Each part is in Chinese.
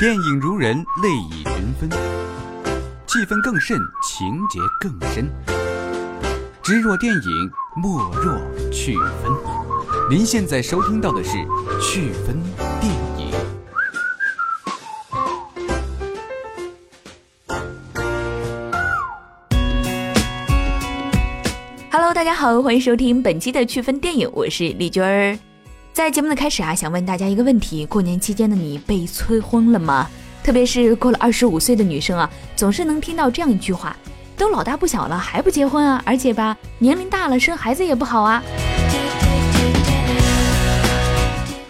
电影如人，泪已云分，气氛更甚，情节更深。知若电影，莫若趣分。您现在收听到的是趣分电影。大家好，欢迎收听本期的趣分电影，我是丽娟儿。在节目的开始啊，想问大家一个问题：过年期间的你被催婚了吗？特别是过了二十五岁的女生啊，总是能听到这样一句话：都老大不小了，还不结婚啊？而且吧，年龄大了生孩子也不好啊。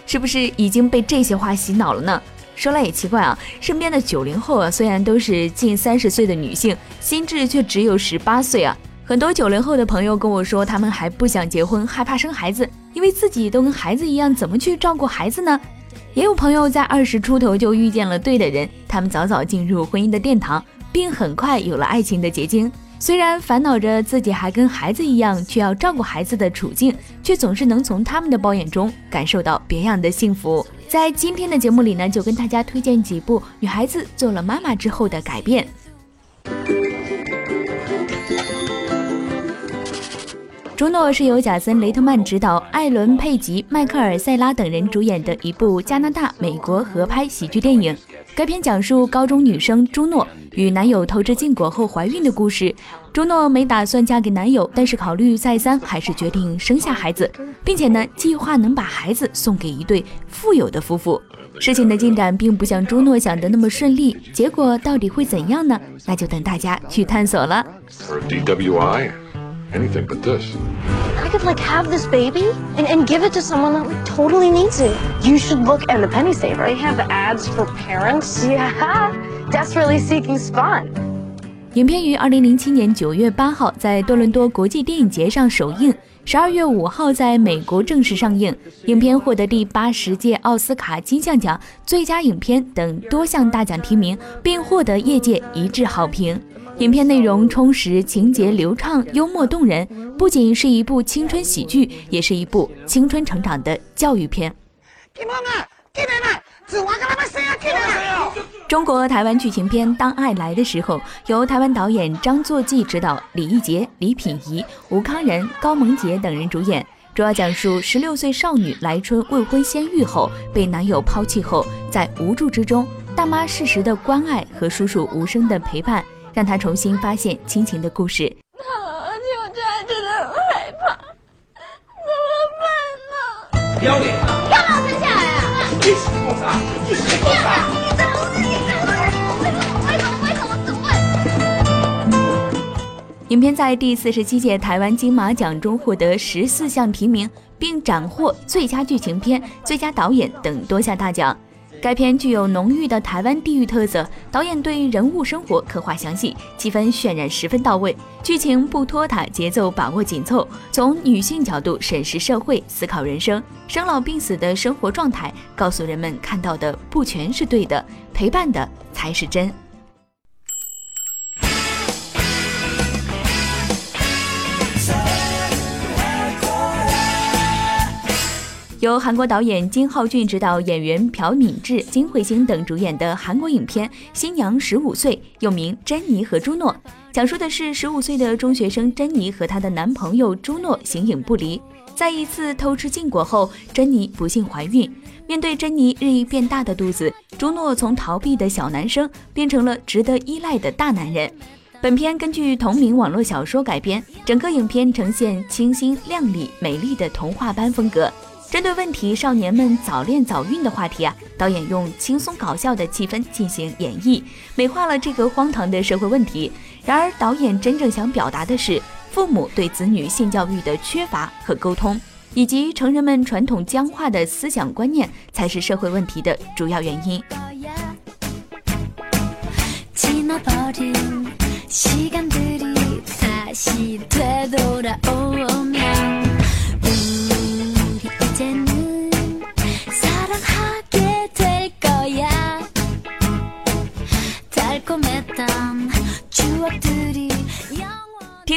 是不是已经被这些话洗脑了呢？说来也奇怪啊，身边的九零后啊，虽然都是近三十岁的女性，心智却只有十八岁啊。很多九零后的朋友跟我说，他们还不想结婚，害怕生孩子，因为自己都跟孩子一样，怎么去照顾孩子呢？也有朋友在二十出头就遇见了对的人，他们早早进入婚姻的殿堂，并很快有了爱情的结晶。虽然烦恼着自己还跟孩子一样，却要照顾孩子的处境，却总是能从他们的抱怨中感受到别样的幸福。在今天的节目里呢，就跟大家推荐几部女孩子做了妈妈之后的改变。《朱诺》是由贾森·雷特曼执导，艾伦·佩吉、迈克尔·塞拉等人主演的一部加拿大美国合拍喜剧电影。该片讲述高中女生朱诺与男友偷吃禁果后怀孕的故事。朱诺没打算嫁给男友，但是考虑再三，还是决定生下孩子，并且呢，计划能把孩子送给一对富有的夫妇。事情的进展并不像朱诺想的那么顺利，结果到底会怎样呢？那就等大家去探索了。Anything but this. I could like have this baby and, and give it to someone that like totally needs it. You should look at the Penny Saver. They have ads for parents. Yeah, desperately seeking spawn. 影片于二零零七年九月八号在多伦多国际电影节上首映，十二月五号在美国正式上映。影片获得第八十届奥斯卡金像奖最佳影片等多项大奖提名，并获得业界一致好评。影片内容充实，情节流畅，幽默动人，不仅是一部青春喜剧，也是一部青春成长的教育片。中国台湾剧情片《当爱来的时候》，由台湾导演张作骥执导，李易杰、李品仪、吴康仁、高萌杰等人主演，主要讲述十六岁少女来春未婚先孕后，被男友抛弃后，在无助之中，大妈适时的关爱和叔叔无声的陪伴。让他重新发现亲情的故事。而且我真的真的很害怕，怎么办呢？不要脸！干嘛生下来啊？一起做啥？一起做啥？你怎么你怎么为什么为什么怎么影片在第四十七届台湾金马奖中获得十四项提名，并斩获最佳剧情片、最佳导演等多项大奖。该片具有浓郁的台湾地域特色，导演对人物生活刻画详细，气氛渲染十分到位，剧情不拖沓，节奏把握紧凑，从女性角度审视社会，思考人生，生老病死的生活状态，告诉人们看到的不全是对的，陪伴的才是真。由韩国导演金浩俊执导，演员朴敏智、金惠星等主演的韩国影片《新娘十五岁》，又名《珍妮和朱诺》，讲述的是十五岁的中学生珍妮和她的男朋友朱诺形影不离。在一次偷吃禁果后，珍妮不幸怀孕。面对珍妮日益变大的肚子，朱诺从逃避的小男生变成了值得依赖的大男人。本片根据同名网络小说改编，整个影片呈现清新、亮丽、美丽的童话般风格。针对问题少年们早恋早孕的话题啊，导演用轻松搞笑的气氛进行演绎，美化了这个荒唐的社会问题。然而，导演真正想表达的是父母对子女性教育的缺乏和沟通，以及成人们传统僵化的思想观念才是社会问题的主要原因。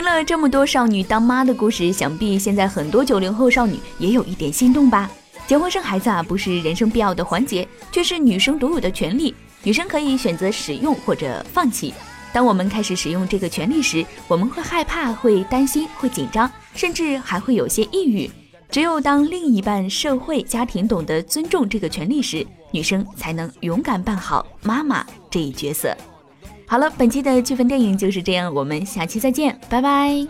听了这么多少女当妈的故事，想必现在很多九零后少女也有一点心动吧？结婚生孩子啊，不是人生必要的环节，却是女生独有的权利。女生可以选择使用或者放弃。当我们开始使用这个权利时，我们会害怕、会担心、会紧张，甚至还会有些抑郁。只有当另一半、社会、家庭懂得尊重这个权利时，女生才能勇敢扮好妈妈这一角色。好了，本期的趣分电影就是这样，我们下期再见，拜拜。